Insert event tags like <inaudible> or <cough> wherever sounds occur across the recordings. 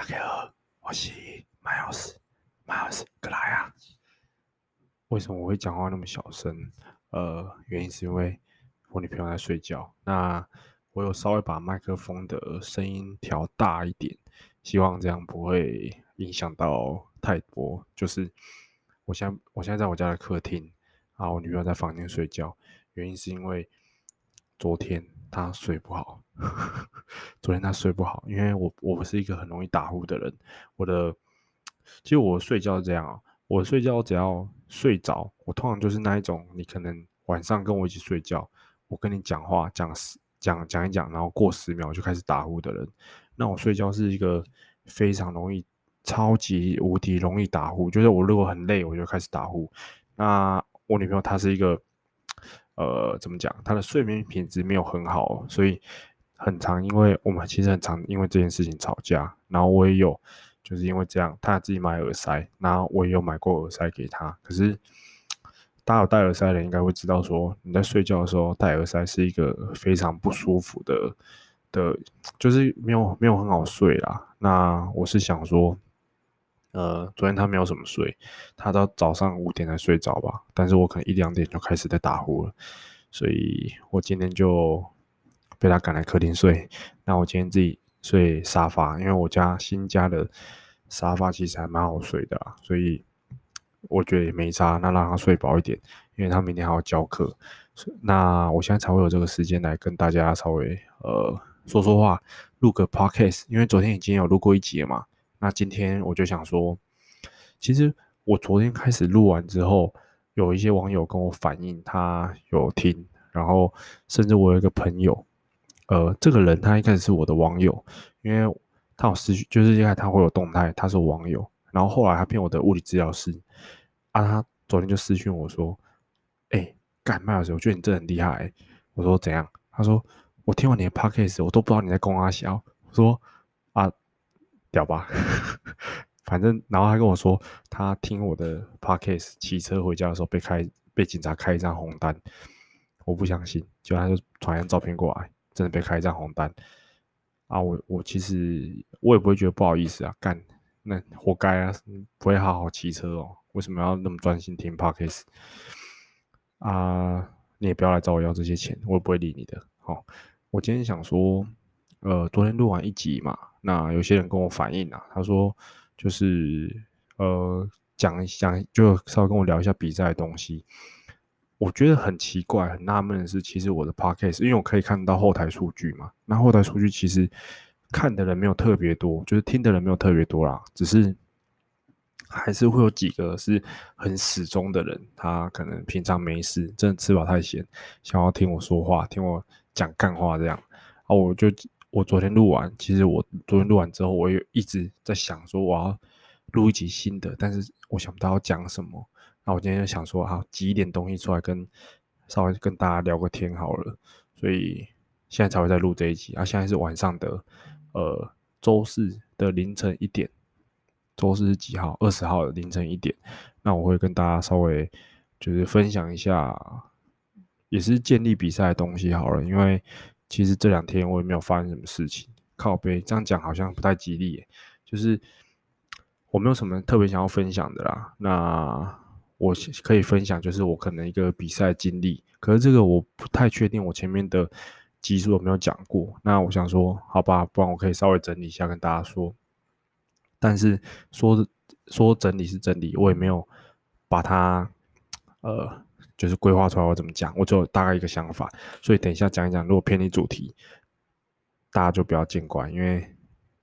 大家好，我是 Miles，Miles 过来啊！为什么我会讲话那么小声？呃，原因是因为我女朋友在睡觉。那我有稍微把麦克风的声音调大一点，希望这样不会影响到太多。就是我现在我现在在我家的客厅，然后我女朋友在房间睡觉。原因是因为昨天他睡不好。<laughs> 昨天他睡不好，因为我我不是一个很容易打呼的人。我的其实我睡觉是这样啊，我睡觉只要睡着，我通常就是那一种，你可能晚上跟我一起睡觉，我跟你讲话讲十讲讲一讲，然后过十秒就开始打呼的人。那我睡觉是一个非常容易、超级无敌容易打呼，就是我如果很累，我就开始打呼。那我女朋友她是一个。呃，怎么讲？他的睡眠品质没有很好，所以很常，因为我们其实很常因为这件事情吵架。然后我也有，就是因为这样，他自己买耳塞，然后我也有买过耳塞给他。可是大家有戴耳塞的人应该会知道，说你在睡觉的时候戴耳塞是一个非常不舒服的的，就是没有没有很好睡啦。那我是想说。呃，昨天他没有什么睡，他到早上五点才睡着吧。但是我可能一两点就开始在打呼了，所以我今天就被他赶来客厅睡。那我今天自己睡沙发，因为我家新家的沙发其实还蛮好睡的，所以我觉得也没差。那让他睡饱一点，因为他明天还要教课。那我现在才会有这个时间来跟大家稍微呃说说话，录个 podcast，因为昨天已经有录过一集了嘛。那今天我就想说，其实我昨天开始录完之后，有一些网友跟我反映，他有听，然后甚至我有一个朋友，呃，这个人他一开始是我的网友，因为他有私讯，就是一开始他会有动态，他是我网友，然后后来他骗我的物理治疗师，啊，他昨天就私讯我说，哎、欸，干麦老师，我觉得你真的很厉害、我说怎样？他说我听完你的 podcast，我都不知道你在攻阿小，我说啊。屌吧，反正然后他跟我说，他听我的 podcast 骑车回家的时候被开被警察开一张红单，我不相信，就他就传一张照片过来，真的被开一张红单啊！我我其实我也不会觉得不好意思啊，干那活该啊，不会好好骑车哦，为什么要那么专心听 podcast 啊？你也不要来找我要这些钱，我也不会理你的。好，我今天想说，呃，昨天录完一集嘛。那有些人跟我反映啊，他说就是呃讲一讲，就稍微跟我聊一下比赛的东西。我觉得很奇怪、很纳闷的是，其实我的 podcast，因为我可以看到后台数据嘛，那后台数据其实看的人没有特别多，就是听的人没有特别多啦，只是还是会有几个是很死忠的人，他可能平常没事，真的吃饱太闲，想要听我说话，听我讲干话这样，啊，我就。我昨天录完，其实我昨天录完之后，我也一直在想说我要录一集新的，但是我想不到要讲什么。那我今天就想说，好，挤一点东西出来跟稍微跟大家聊个天好了。所以现在才会在录这一集。啊，现在是晚上的呃周四的凌晨一点。周四是几号？二十号的凌晨一点。那我会跟大家稍微就是分享一下，也是建立比赛的东西好了，因为。其实这两天我也没有发生什么事情，靠背这样讲好像不太吉利。就是我没有什么特别想要分享的啦。那我可以分享，就是我可能一个比赛经历，可是这个我不太确定，我前面的集数有没有讲过。那我想说，好吧，不然我可以稍微整理一下跟大家说。但是说说整理是整理，我也没有把它呃。就是规划出来我怎么讲，我只有大概一个想法，所以等一下讲一讲。如果偏离主题，大家就不要见怪，因为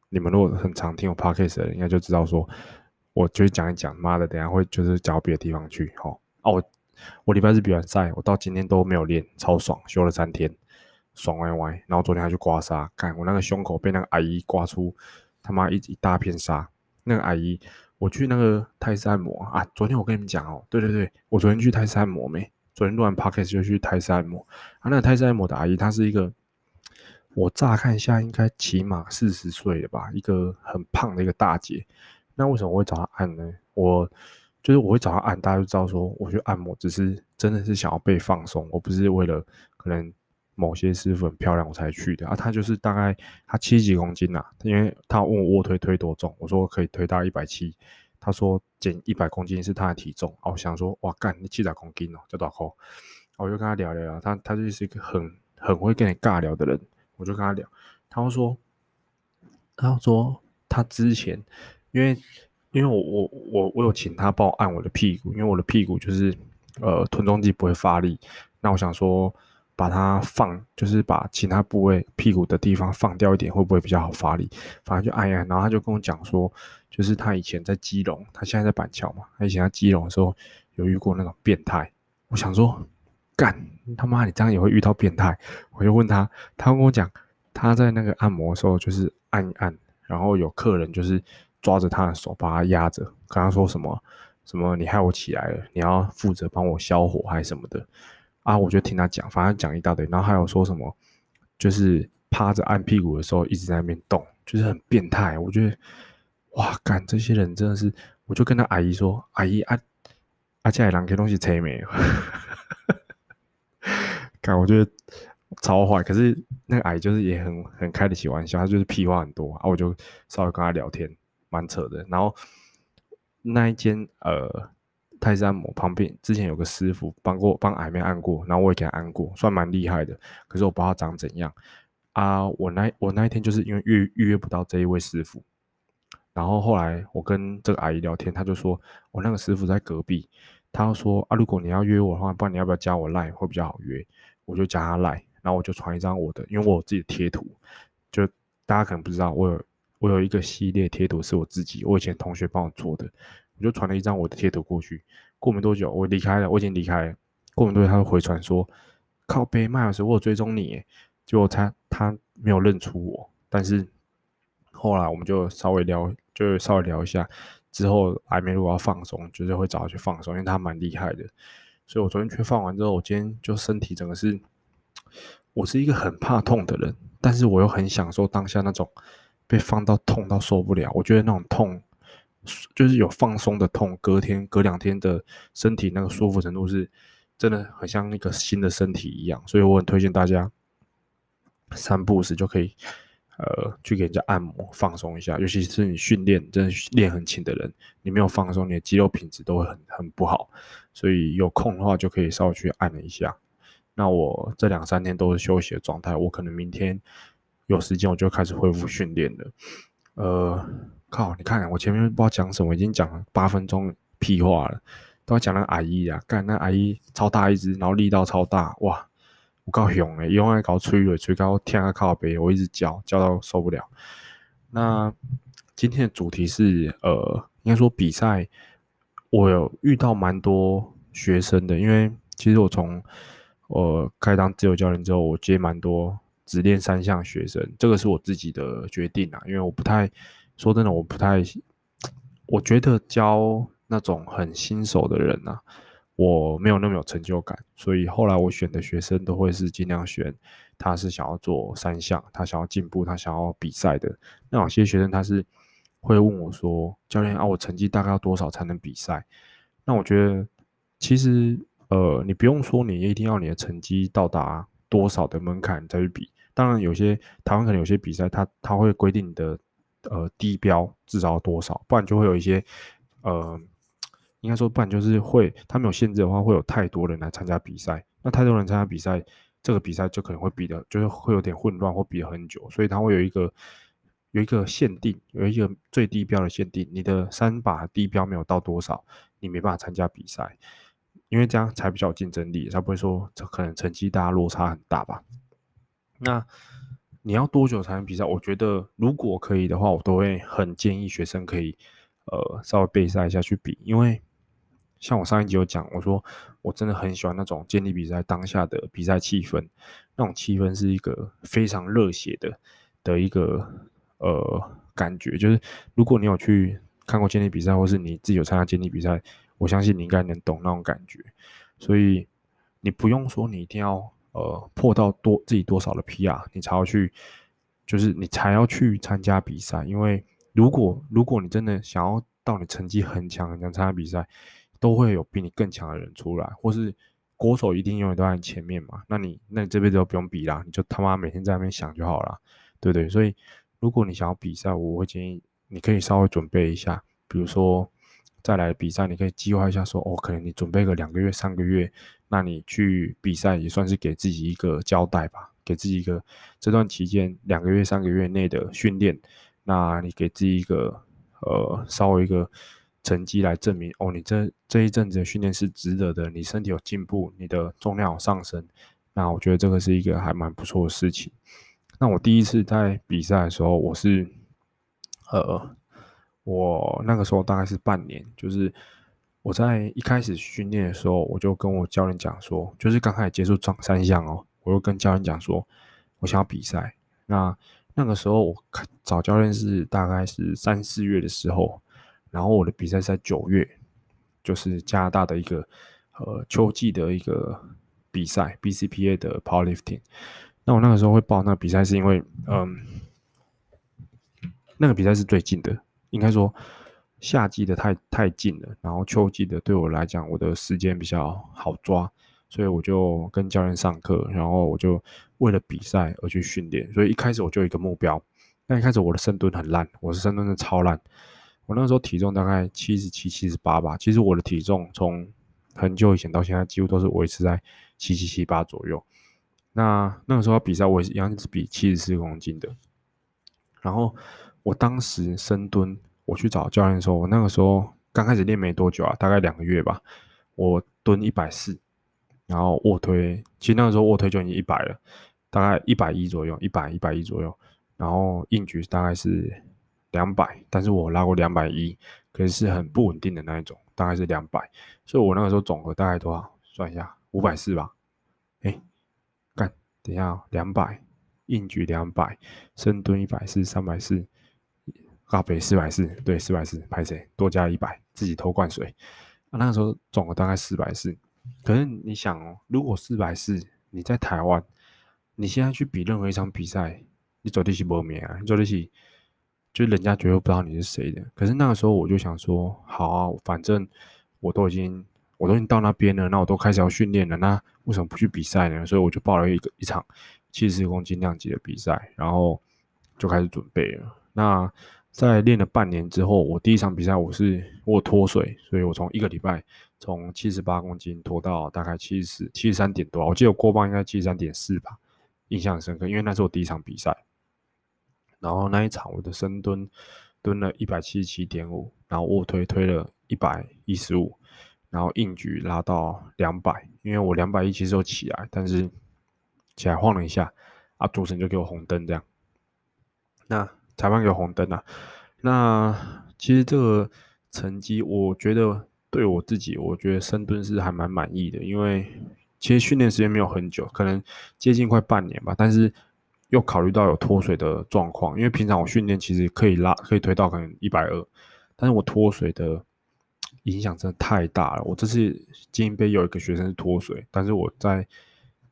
你们如果很常听我 podcast 的人，应该就知道说，我就讲一讲。妈的，等下会就是讲到别的地方去。齁，哦，我我礼拜日比完赛，我到今天都没有练，超爽，休了三天，爽歪歪。然后昨天还去刮痧，看我那个胸口被那个阿姨刮出他妈一一大片痧，那个阿姨。我去那个泰式按摩啊！昨天我跟你们讲哦，对对对，我昨天去泰式按摩没？昨天录完 podcast 就去泰式按摩啊。那个泰式按摩的阿姨，她是一个，我乍看一下应该起码四十岁了吧，一个很胖的一个大姐。那为什么我会找她按呢？我就是我会找她按，大家就知道说我去按摩只是真的是想要被放松，我不是为了可能某些师傅很漂亮我才去的啊。他就是大概他七几公斤呐、啊，因为他问我卧推推多重，我说可以推到一百七，他说减一百公斤是他的体重啊。我想说哇干，你七十公斤哦，叫多少？我就跟他聊聊聊，他他就是一个很很会跟你尬聊的人，我就跟他聊，他说，他说他之前因为因为我我我我有请他帮我按我的屁股，因为我的屁股就是呃臀中肌不会发力，那我想说把它放，就是把其他部位屁股的地方放掉一点，会不会比较好发力？反正就按一按，然后他就跟我讲说，就是他以前在基隆，他现在在板桥嘛，他以前在基隆的时候有遇过那种变态，我想说。干他妈！你这样也会遇到变态？我就问他，他跟我讲，他在那个按摩的时候就是按一按，然后有客人就是抓着他的手把他压着，跟他说什么什么，你害我起来了，你要负责帮我消火还是什么的啊？我就听他讲，反正讲一大堆，然后还有说什么，就是趴着按屁股的时候一直在那边动，就是很变态。我觉得哇，干这些人真的是，我就跟他阿姨说，阿姨啊，阿家里人给东西拆没有？我觉得超坏，可是那个阿姨就是也很很开得起玩笑，她就是屁话很多啊，我就稍微跟他聊天，蛮扯的。然后那一间呃泰式按摩旁边之前有个师傅帮过帮矮妹按过，然后我也给他按过，算蛮厉害的。可是我不知道他长怎样啊。我那我那一天就是因为预预约不到这一位师傅，然后后来我跟这个阿姨聊天，他就说我那个师傅在隔壁，他说啊，如果你要约我的话，不然你要不要加我 line 会比较好约。我就加他来，然后我就传一张我的，因为我有自己的贴图，就大家可能不知道，我有我有一个系列贴图是我自己，我以前同学帮我做的，我就传了一张我的贴图过去。过没多久，我离开了，我已经离开了。过没多久，他就回传说，靠背麦老师，我有追踪你，结果他他没有认出我，但是后来我们就稍微聊，就稍微聊一下，之后还没如果要放松，就是会找他去放松，因为他蛮厉害的。所以我昨天去放完之后，我今天就身体整个是，我是一个很怕痛的人，但是我又很享受当下那种被放到痛到受不了。我觉得那种痛，就是有放松的痛，隔天隔两天的身体那个舒服程度是真的很像一个新的身体一样。所以我很推荐大家三不五时就可以。呃，去给人家按摩放松一下，尤其是你训练真的练很勤的人，你没有放松，你的肌肉品质都会很很不好。所以有空的话就可以稍微去按一下。那我这两三天都是休息的状态，我可能明天有时间我就开始恢复训练了。呃，靠，你看我前面不知道讲什么，已经讲了八分钟屁话了，都要讲那个阿姨啊，干那阿姨超大一只，然后力道超大，哇！我够凶诶，用来搞吹水，吹到天啊靠北，我一直叫叫到受不了。那今天的主题是呃，应该说比赛，我有遇到蛮多学生的，因为其实我从我开当自由教练之后，我接蛮多只练三项学生，这个是我自己的决定啊，因为我不太说真的，我不太，我觉得教那种很新手的人啊。我没有那么有成就感，所以后来我选的学生都会是尽量选，他是想要做三项，他想要进步，他想要比赛的。那有些学生他是会问我说：“教练啊，我成绩大概要多少才能比赛？”那我觉得其实呃，你不用说你一定要你的成绩到达多少的门槛再去比。当然，有些台湾可能有些比赛，他他会规定你的呃低标至少多少，不然就会有一些呃。应该说，不然就是会，他们有限制的话，会有太多人来参加比赛。那太多人参加比赛，这个比赛就可能会比的，就是会有点混乱，或比了很久。所以他会有一个有一个限定，有一个最低标的限定。你的三把低标没有到多少，你没办法参加比赛，因为这样才比较有竞争力，才不会说这可能成绩大家落差很大吧。那你要多久才能比赛？我觉得如果可以的话，我都会很建议学生可以呃稍微备赛一下去比，因为。像我上一集有讲，我说我真的很喜欢那种健力比赛当下的比赛气氛，那种气氛是一个非常热血的的一个呃感觉。就是如果你有去看过健力比赛，或是你自己有参加健力比赛，我相信你应该能懂那种感觉。所以你不用说你一定要呃破到多自己多少的 PR，你才要去，就是你才要去参加比赛。因为如果如果你真的想要到你成绩很强很强参加比赛，都会有比你更强的人出来，或是国手一定永远都在你前面嘛，那你那你这辈子都不用比啦，你就他妈每天在那边想就好了，对不对？所以如果你想要比赛，我会建议你可以稍微准备一下，比如说再来比赛，你可以计划一下说，哦，可能你准备个两个月、三个月，那你去比赛也算是给自己一个交代吧，给自己一个这段期间两个月、三个月内的训练，那你给自己一个呃稍微一个。成绩来证明哦，你这这一阵子的训练是值得的，你身体有进步，你的重量有上升，那我觉得这个是一个还蛮不错的事情。那我第一次在比赛的时候，我是呃，我那个时候大概是半年，就是我在一开始训练的时候，我就跟我教练讲说，就是刚开始接触撞三项哦，我就跟教练讲说，我想要比赛。那那个时候我找教练是大概是三四月的时候。然后我的比赛是在九月，就是加拿大的一个呃秋季的一个比赛，BCPA 的 Powerlifting。那我那个时候会报那个比赛，是因为嗯，那个比赛是最近的，应该说夏季的太太近了，然后秋季的对我来讲，我的时间比较好抓，所以我就跟教练上课，然后我就为了比赛而去训练。所以一开始我就有一个目标，但一开始我的深蹲很烂，我是深蹲的超烂。我那时候体重大概七十七、七十八吧。其实我的体重从很久以前到现在，几乎都是维持在七七七八左右。那那个时候比赛，我也是一样是比七十四公斤的。然后我当时深蹲，我去找教练的时候，我那个时候刚开始练没多久啊，大概两个月吧。我蹲一百四，然后卧推，其实那个时候卧推就已经一百了，大概一百一左右，一百一百一左右。然后硬举大概是。两百，但是我拉过两百一，可是很不稳定的那一种，大概是两百，所以我那个时候总和大概多少？算一下，五百四吧。哎、干，等一下，两百，硬举两百，深蹲一百四，三百四，咖啡四百四，对，四百四，拍谁？多加一百，自己偷灌水。啊，那个时候总和大概四百四，可是你想哦，如果四百四，你在台湾，你现在去比任何一场比赛，你绝对是无名啊，你绝对是。就人家绝对不知道你是谁的，可是那个时候我就想说，好啊，反正我都已经我都已经到那边了，那我都开始要训练了，那为什么不去比赛呢？所以我就报了一个一场七十公斤量级的比赛，然后就开始准备了。那在练了半年之后，我第一场比赛我是我脱水，所以我从一个礼拜从七十八公斤脱到大概七十七十三点多，我记得我过磅应该七十三点四吧，印象很深刻，因为那是我第一场比赛。然后那一场我的深蹲蹲了一百七十七点五，然后卧推推了一百一十五，然后硬举拉到两百，因为我两百一其实有起来，但是起来晃了一下，啊主持人就给我红灯这样，那裁判给红灯啊，那其实这个成绩我觉得对我自己，我觉得深蹲是还蛮满意的，因为其实训练时间没有很久，可能接近快半年吧，但是。又考虑到有脱水的状况，因为平常我训练其实可以拉，可以推到可能一百二，但是我脱水的影响真的太大了。我这次精英杯有一个学生是脱水，但是我在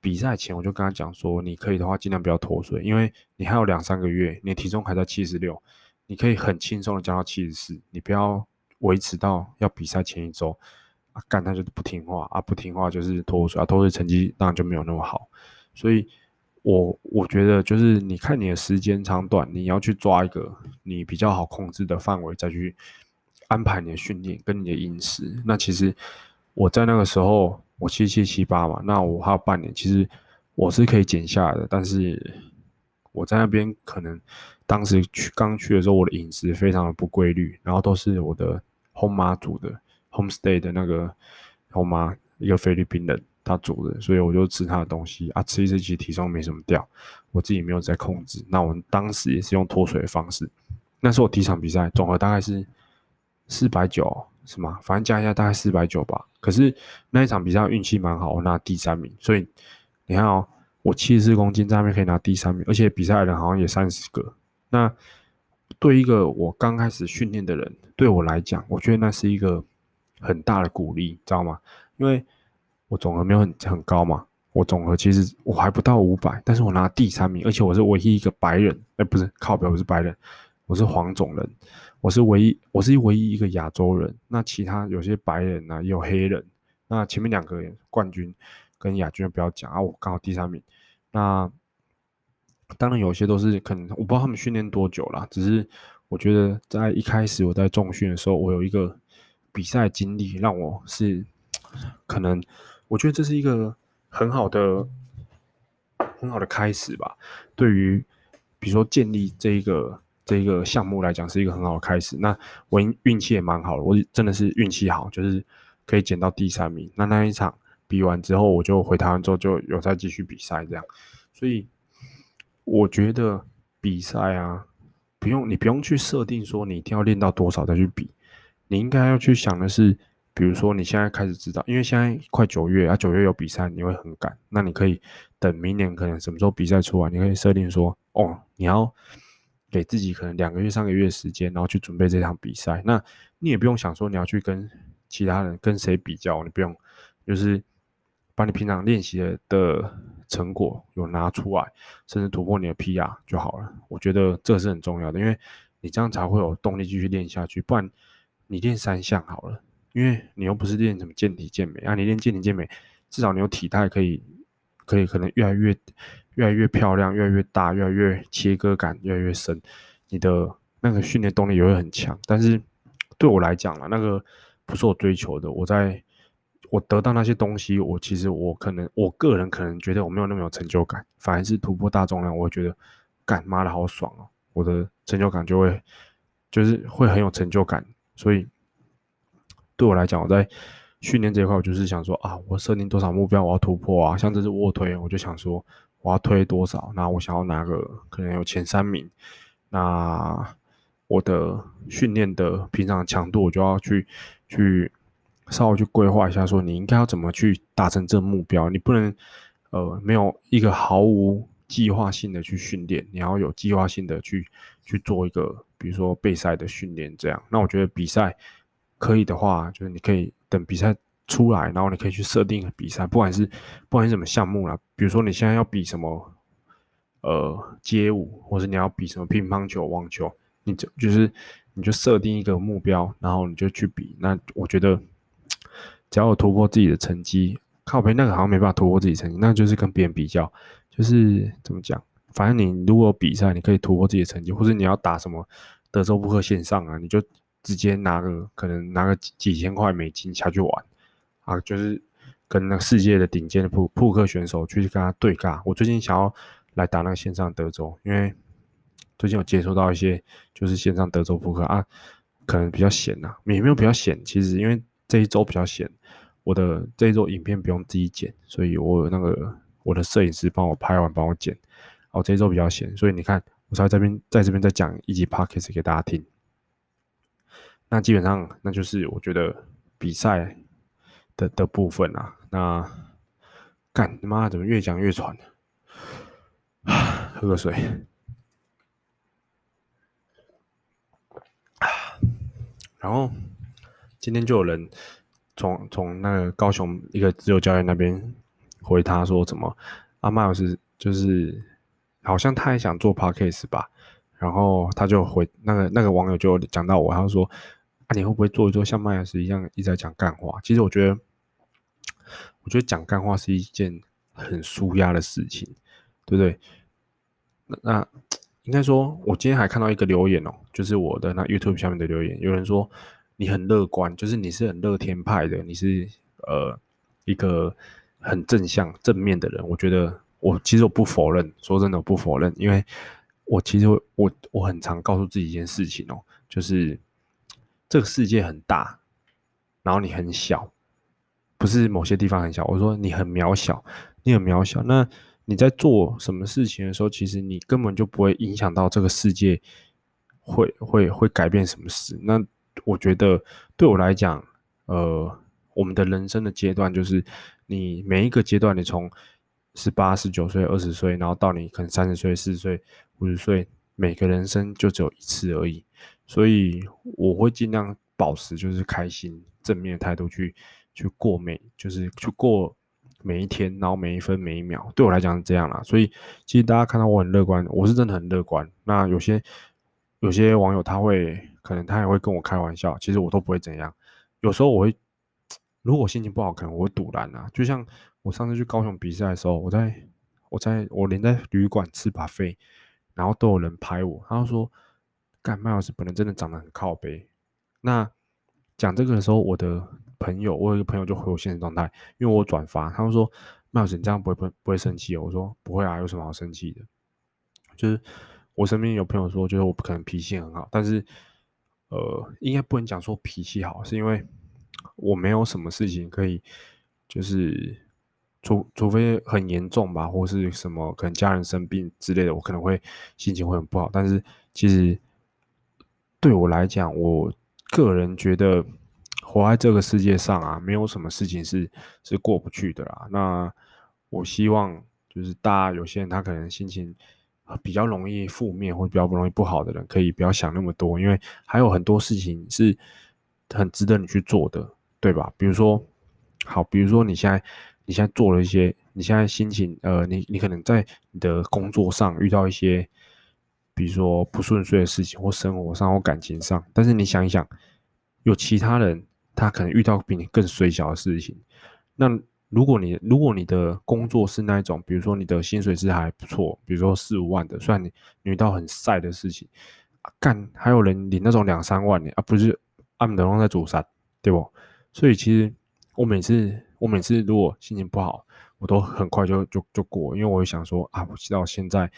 比赛前我就跟他讲说，你可以的话尽量不要脱水，因为你还有两三个月，你的体重还在七十六，你可以很轻松的降到七十四，你不要维持到要比赛前一周啊，干他就不听话啊，不听话就是脱水啊，脱水成绩当然就没有那么好，所以。我我觉得就是你看你的时间长短，你要去抓一个你比较好控制的范围，再去安排你的训练跟你的饮食。那其实我在那个时候，我七七七八嘛，那我还有半年，其实我是可以减下来的。但是我在那边可能当时去刚去的时候，我的饮食非常的不规律，然后都是我的 home 妈煮的 homestay 的那个 home 妈，一个菲律宾人。他煮的，所以我就吃他的东西啊，吃一吃其实体重没什么掉，我自己没有在控制。那我们当时也是用脱水的方式，那是我第一场比赛，总和大概是四百九，是吗？反正加一下大概四百九吧。可是那一场比赛运气蛮好，我拿第三名。所以你看哦，我七十四公斤在那边可以拿第三名，而且比赛的人好像也三十个。那对一个我刚开始训练的人，对我来讲，我觉得那是一个很大的鼓励，知道吗？因为我总和没有很很高嘛，我总和其实我还不到五百，但是我拿第三名，而且我是唯一一个白人，哎、不是靠北，我是白人，我是黄种人，我是唯一，我是唯一一个亚洲人。那其他有些白人啊，也有黑人，那前面两个冠军跟亚军不要讲啊，我刚好第三名。那当然有些都是可能我不知道他们训练多久了，只是我觉得在一开始我在重训的时候，我有一个比赛经历，让我是可能我觉得这是一个很好的很好的开始吧。对于比如说建立这一个这个项目来讲，是一个很好的开始。那我运气也蛮好的，我真的是运气好，就是可以捡到第三名。那那一场比完之后，我就回台湾之后就有再继续比赛这样，所以。我觉得比赛啊，不用你不用去设定说你一定要练到多少再去比，你应该要去想的是，比如说你现在开始知道，因为现在快九月啊，九月有比赛，你会很赶，那你可以等明年可能什么时候比赛出来，你可以设定说，哦，你要给自己可能两个月、三个月的时间，然后去准备这场比赛。那你也不用想说你要去跟其他人跟谁比较，你不用，就是把你平常练习的。成果有拿出来，甚至突破你的 PR 就好了。我觉得这是很重要的，因为你这样才会有动力继续练下去。不然你练三项好了，因为你又不是练什么健体健美啊，你练健体健美，至少你有体态可以，可以可能越来越越来越漂亮，越来越大，越来越切割感越来越深，你的那个训练动力也会很强。但是对我来讲了，那个不是我追求的，我在。我得到那些东西，我其实我可能我个人可能觉得我没有那么有成就感，反而是突破大重量，我会觉得干妈的好爽哦，我的成就感就会就是会很有成就感，所以对我来讲，我在训练这一块，我就是想说啊，我设定多少目标，我要突破啊，像这次卧推，我就想说我要推多少，那我想要拿个可能有前三名，那我的训练的平常强度，我就要去去。稍微去规划一下，说你应该要怎么去达成这个目标。你不能，呃，没有一个毫无计划性的去训练，你要有计划性的去去做一个，比如说备赛的训练这样。那我觉得比赛可以的话，就是你可以等比赛出来，然后你可以去设定比赛，不管是不管是什么项目啦，比如说你现在要比什么，呃，街舞，或者你要比什么乒乓球、网球，你就就是你就设定一个目标，然后你就去比。那我觉得。只要有突破自己的成绩，靠北那个好像没办法突破自己成绩，那就是跟别人比较，就是怎么讲？反正你如果比赛，你可以突破自己的成绩，或者你要打什么德州扑克线上啊，你就直接拿个可能拿个几几千块美金下去玩啊，就是跟那个世界的顶尖的扑扑克选手去跟他对尬。我最近想要来打那个线上德州，因为最近有接触到一些就是线上德州扑克啊，可能比较闲呐，也没有比较闲，其实因为。这一周比较闲，我的这一周影片不用自己剪，所以我有那个我的摄影师帮我拍完，帮我剪。哦，这一周比较闲，所以你看，我才在这边在这边再讲一集 podcast 给大家听。那基本上，那就是我觉得比赛的的部分啊。那干他妈怎么越讲越喘呢？喝个水。然后。今天就有人从从那个高雄一个自由教练那边回他说怎么阿麦老师就是好像他也想做 podcast 吧，然后他就回那个那个网友就讲到我，他说啊你会不会做一做像麦老师一样一直在讲干话？其实我觉得我觉得讲干话是一件很舒压的事情，对不对？那那应该说，我今天还看到一个留言哦，就是我的那 YouTube 下面的留言，有人说。你很乐观，就是你是很乐天派的，你是呃一个很正向正面的人。我觉得我其实我不否认，说真的我不否认，因为我其实我我很常告诉自己一件事情哦，就是这个世界很大，然后你很小，不是某些地方很小，我说你很渺小，你很渺小。那你在做什么事情的时候，其实你根本就不会影响到这个世界会会会改变什么事。那我觉得对我来讲，呃，我们的人生的阶段就是你每一个阶段，你从十八、十九岁、二十岁，然后到你可能三十岁、四十岁、五十岁，每个人生就只有一次而已。所以我会尽量保持就是开心、正面的态度去去过每，就是去过每一天，然后每一分每一秒。对我来讲是这样啦。所以其实大家看到我很乐观，我是真的很乐观。那有些有些网友他会。可能他也会跟我开玩笑，其实我都不会怎样。有时候我会，如果心情不好，可能我会赌烂啊。就像我上次去高雄比赛的时候，我在我在我连在旅馆吃把费然后都有人拍我，他就说：“干，麦老师本人真的长得很靠北。”那讲这个的时候，我的朋友，我有一个朋友就回我现实状态，因为我转发，他们说：“麦老师，你这样不会不不会生气哦？”我说：“不会啊，有什么好生气的？”就是我身边有朋友说，就是我不可能脾气很好，但是呃，应该不能讲说脾气好，是因为我没有什么事情可以，就是除除非很严重吧，或是什么可能家人生病之类的，我可能会心情会很不好。但是其实对我来讲，我。个人觉得活在这个世界上啊，没有什么事情是是过不去的啦。那我希望就是大家有些人他可能心情比较容易负面或比较不容易不好的人，可以不要想那么多，因为还有很多事情是很值得你去做的，对吧？比如说，好，比如说你现在你现在做了一些，你现在心情呃，你你可能在你的工作上遇到一些。比如说不顺遂的事情，或生活上或感情上，但是你想一想，有其他人他可能遇到比你更衰小的事情。那如果你如果你的工作是那一种，比如说你的薪水是还不错，比如说四五万的，虽然你你遇到很晒的事情，干还有人领那种两三万的啊，不是按等于在做啥，对不？所以其实我每次我每次如果心情不好，我都很快就就就过，因为我会想说啊，我知道现在。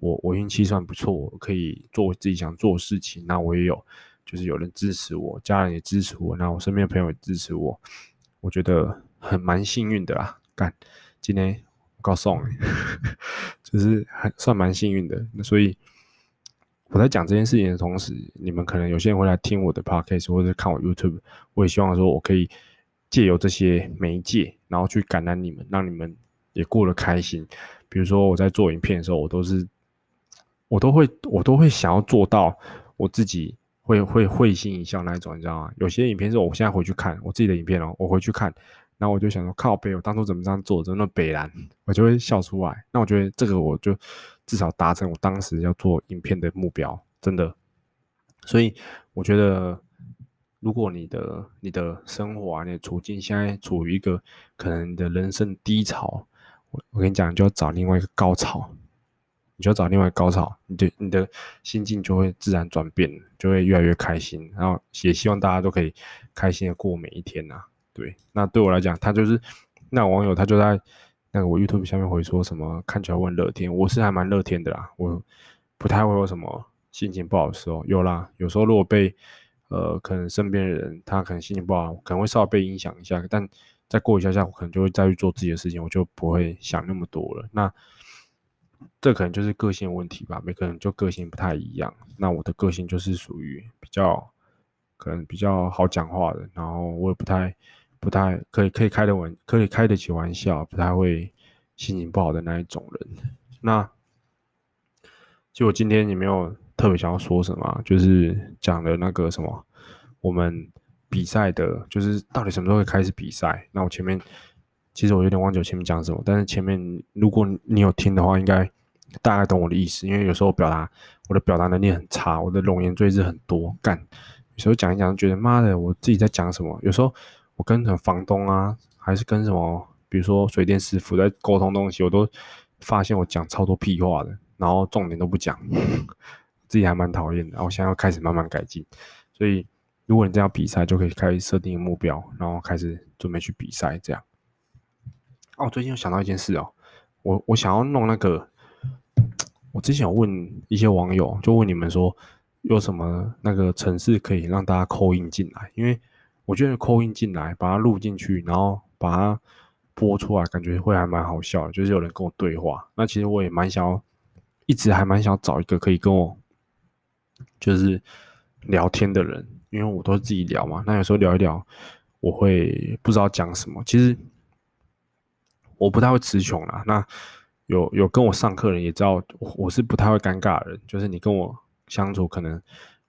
我我运气算不错，我可以做我自己想做的事情。那我也有，就是有人支持我，家人也支持我，那我身边朋友也支持我，我觉得很蛮幸运的啦。干，今天我告诉你，<laughs> 就是还算蛮幸运的。那所以我在讲这件事情的同时，你们可能有些人会来听我的 podcast 或者看我 YouTube，我也希望说我可以借由这些媒介，然后去感染你们，让你们也过得开心。比如说我在做影片的时候，我都是。我都会，我都会想要做到我自己会会会心一笑那一种，你知道吗？有些影片是我现在回去看我自己的影片哦，我回去看，然后我就想说靠北，我当初怎么这样做，真的北烂，我就会笑出来。那我觉得这个我就至少达成我当时要做影片的目标，真的。所以我觉得，如果你的你的生活啊，你的处境现在处于一个可能你的人生低潮，我我跟你讲，就要找另外一个高潮。你就要找另外一个高潮，你的你的心境就会自然转变，就会越来越开心。然后也希望大家都可以开心的过每一天呐、啊。对，那对我来讲，他就是那网友，他就在那个我 YouTube 下面回说什么，看起来我很乐天，我是还蛮乐天的啦。我不太会有什么心情不好的时候，有啦，有时候如果被呃可能身边的人他可能心情不好，可能会稍微被影响一下，但再过一下下，我可能就会再去做自己的事情，我就不会想那么多了。那。这可能就是个性问题吧，每个人就个性不太一样。那我的个性就是属于比较可能比较好讲话的，然后我也不太不太可以可以开得玩，可以开得起玩笑，不太会心情不好的那一种人。那就我今天也没有特别想要说什么，就是讲的那个什么，我们比赛的，就是到底什么时候会开始比赛？那我前面。其实我有点忘记我前面讲什么，但是前面如果你有听的话，应该大概懂我的意思。因为有时候表达我的表达能力很差，我的容言赘字很多，干有时候讲一讲觉得妈的，我自己在讲什么？有时候我跟房东啊，还是跟什么，比如说水电师傅在沟通东西，我都发现我讲超多屁话的，然后重点都不讲，自己还蛮讨厌的。然后我现在要开始慢慢改进，所以如果你这样比赛，就可以开始设定目标，然后开始准备去比赛，这样。哦，最近又想到一件事哦，我我想要弄那个，我之前有问一些网友，就问你们说有什么那个程式可以让大家扣印进来，因为我觉得扣印进来，把它录进去，然后把它播出来，感觉会还蛮好笑的，就是有人跟我对话。那其实我也蛮想要，一直还蛮想找一个可以跟我就是聊天的人，因为我都是自己聊嘛。那有时候聊一聊，我会不知道讲什么，其实。我不太会词穷啦，那有有跟我上课人也知道，我是不太会尴尬的人，就是你跟我相处，可能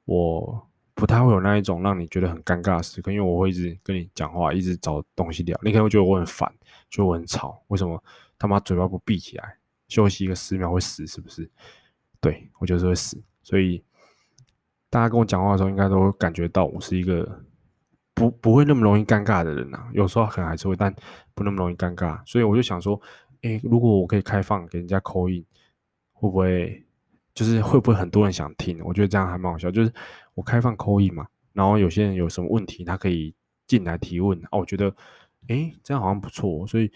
我不太会有那一种让你觉得很尴尬的时刻，因为我会一直跟你讲话，一直找东西聊，你可能会觉得我很烦，觉得我很吵，为什么他妈嘴巴不闭起来，休息一个十秒会死是不是？对，我就是会死，所以大家跟我讲话的时候，应该都感觉到我是一个不不会那么容易尴尬的人啊，有时候可能还是会，但不那么容易尴尬。所以我就想说，诶，如果我可以开放给人家 call in，会不会就是会不会很多人想听？我觉得这样还蛮好笑，就是我开放 call in 嘛，然后有些人有什么问题，他可以进来提问啊。我觉得，诶，这样好像不错，所以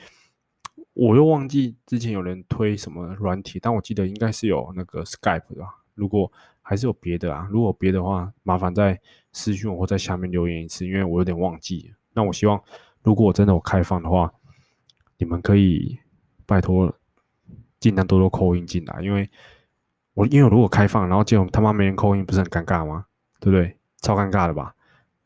我又忘记之前有人推什么软体，但我记得应该是有那个 Skype 的。如果还是有别的啊，如果别的话，麻烦在私讯我或在下面留言一次，因为我有点忘记。那我希望，如果我真的有开放的话，你们可以拜托尽量多多扣音进来，因为我因为如果开放，然后结果他妈没人扣音不是很尴尬吗？对不对？超尴尬的吧？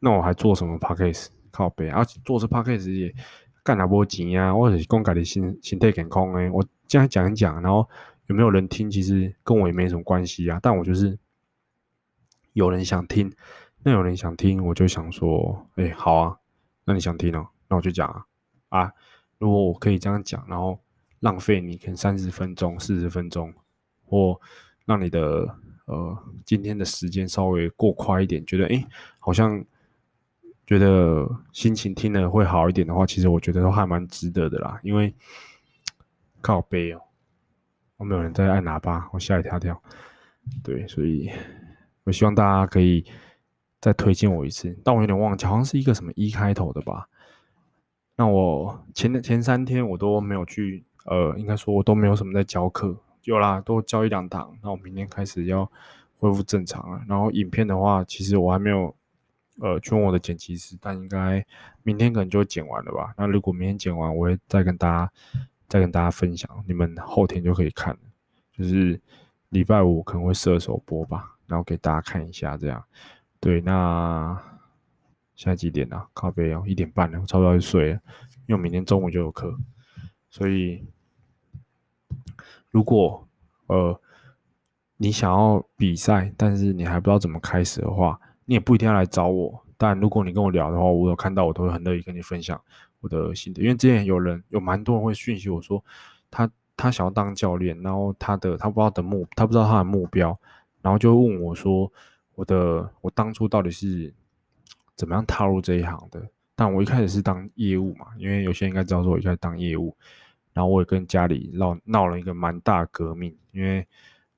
那我还做什么 podcast 靠北，而且做这 podcast 也干哪波钱啊？或者是讲家己心心态健康诶，我这样讲一讲，然后有没有人听，其实跟我也没什么关系啊。但我就是。有人想听，那有人想听，我就想说，哎、好啊，那你想听哦，那我就讲啊，啊，如果我可以这样讲，然后浪费你可能三十分钟、四十分钟，或让你的呃今天的时间稍微过快一点，觉得哎、好像觉得心情听了会好一点的话，其实我觉得都还蛮值得的啦，因为靠背哦，我没有人在按喇叭，我吓一跳跳，对，所以。我希望大家可以再推荐我一次，但我有点忘记，好像是一个什么一开头的吧。那我前前三天我都没有去，呃，应该说我都没有什么在教课，有啦，都教一两堂。那我明天开始要恢复正常了。然后影片的话，其实我还没有，呃，去问我的剪辑师，但应该明天可能就会剪完了吧。那如果明天剪完，我会再跟大家再跟大家分享，你们后天就可以看，就是礼拜五可能会射手播吧。然后给大家看一下，这样，对，那现在几点了？咖啡哦，一点半了，我差不多要睡了，因为明天中午就有课，所以如果呃你想要比赛，但是你还不知道怎么开始的话，你也不一定要来找我。但如果你跟我聊的话，我有看到，我都会很乐意跟你分享我的心得，因为之前有人有蛮多人会讯息我说，他他想要当教练，然后他的他不知道的目，他不知道他的目标。然后就问我说：“我的我当初到底是怎么样踏入这一行的？”但我一开始是当业务嘛，因为有些人应该知道说我一开始当业务。然后我也跟家里闹闹了一个蛮大革命，因为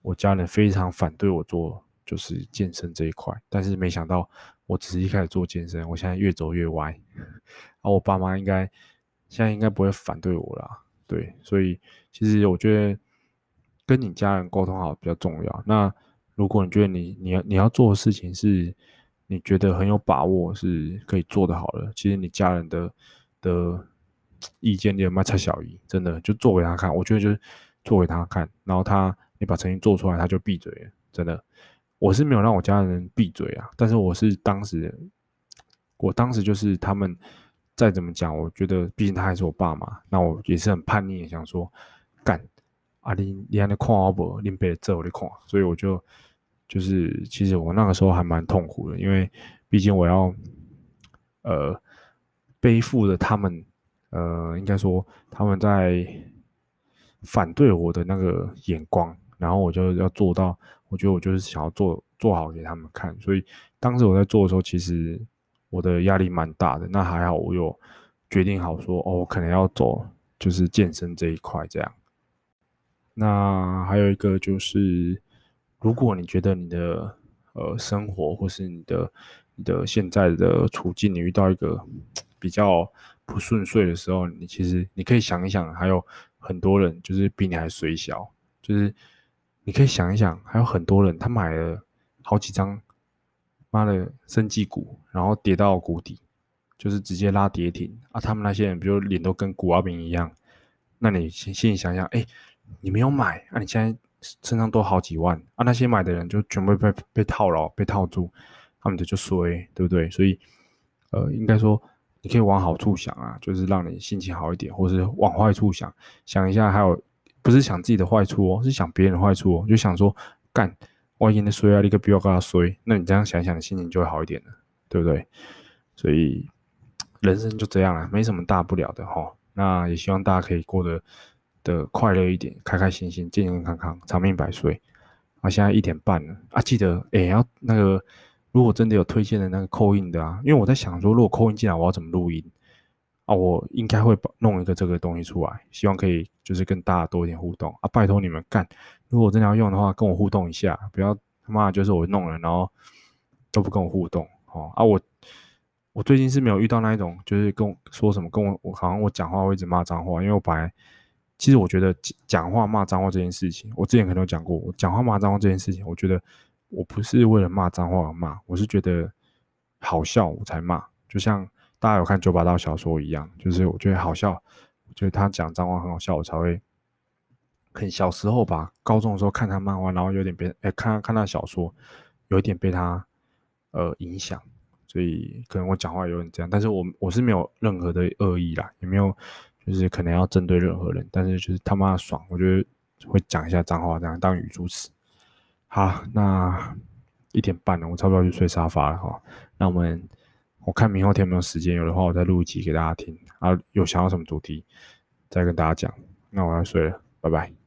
我家人非常反对我做就是健身这一块。但是没想到我只是一开始做健身，我现在越走越歪。然 <laughs> 后我爸妈应该现在应该不会反对我啦，对，所以其实我觉得跟你家人沟通好比较重要。那如果你觉得你你要你要做的事情是你觉得很有把握是可以做得好的，其实你家人的的意见你有没有差小姨，真的就做给他看。我觉得就是做给他看，然后他你把成绩做出来，他就闭嘴了。真的，我是没有让我家人闭嘴啊，但是我是当时我当时就是他们再怎么讲，我觉得毕竟他还是我爸妈，那我也是很叛逆，想说干啊你你还能看我不？你别走你看，所以我就。就是其实我那个时候还蛮痛苦的，因为毕竟我要呃背负着他们呃应该说他们在反对我的那个眼光，然后我就要做到，我觉得我就是想要做做好给他们看，所以当时我在做的时候，其实我的压力蛮大的。那还好，我有决定好说哦，我可能要走就是健身这一块这样。那还有一个就是。如果你觉得你的呃生活或是你的你的现在的处境，你遇到一个比较不顺遂的时候，你其实你可以想一想，还有很多人就是比你还衰小，就是你可以想一想，还有很多人他买了好几张妈的生技股，然后跌到谷底，就是直接拉跌停啊！他们那些人，比如脸都跟古阿明一样，那你先先想想，哎，你没有买，那、你现在。身上都好几万啊！那些买的人就全部被被套牢，被套住，他们就就衰，对不对？所以，呃，应该说你可以往好处想啊，就是让你心情好一点，或是往坏处想，想一下，还有不是想自己的坏处哦，是想别人的坏处哦，就想说干，万一的衰啊，你可不要跟他衰，那你这样想想，你心情就会好一点了，对不对？所以人生就这样了，没什么大不了的哈。那也希望大家可以过得。的快乐一点，开开心心，健健康康，长命百岁。啊，现在一点半了啊，记得哎，要那个如果真的有推荐的那个扣印的啊，因为我在想说，如果扣印进来，我要怎么录音啊？我应该会弄一个这个东西出来，希望可以就是跟大家多一点互动啊！拜托你们干，如果真的要用的话，跟我互动一下，不要他妈就是我弄了，然后都不跟我互动哦啊！我我最近是没有遇到那一种，就是跟我说什么跟我我好像我讲话会一直骂脏话，因为我本来。其实我觉得讲话骂脏话这件事情，我之前可能有讲过。我讲话骂脏话这件事情，我觉得我不是为了骂脏话而骂，我是觉得好笑我才骂。就像大家有看九把刀小说一样，就是我觉得好笑，我觉得他讲脏话很好笑，我才会。很小时候吧，高中的时候看他漫画，然后有点被哎看看他小说，有一点被他呃影响，所以可能我讲话有点这样，但是我我是没有任何的恶意啦，也没有。就是可能要针对任何人，但是就是他妈爽，我觉得会讲一下脏话，这样当语助词。好，那一点半了，我差不多要去睡沙发了哈。那我们我看明后天有没有时间，有的话我再录一集给大家听。啊，有想要什么主题再跟大家讲。那我要睡了，拜拜。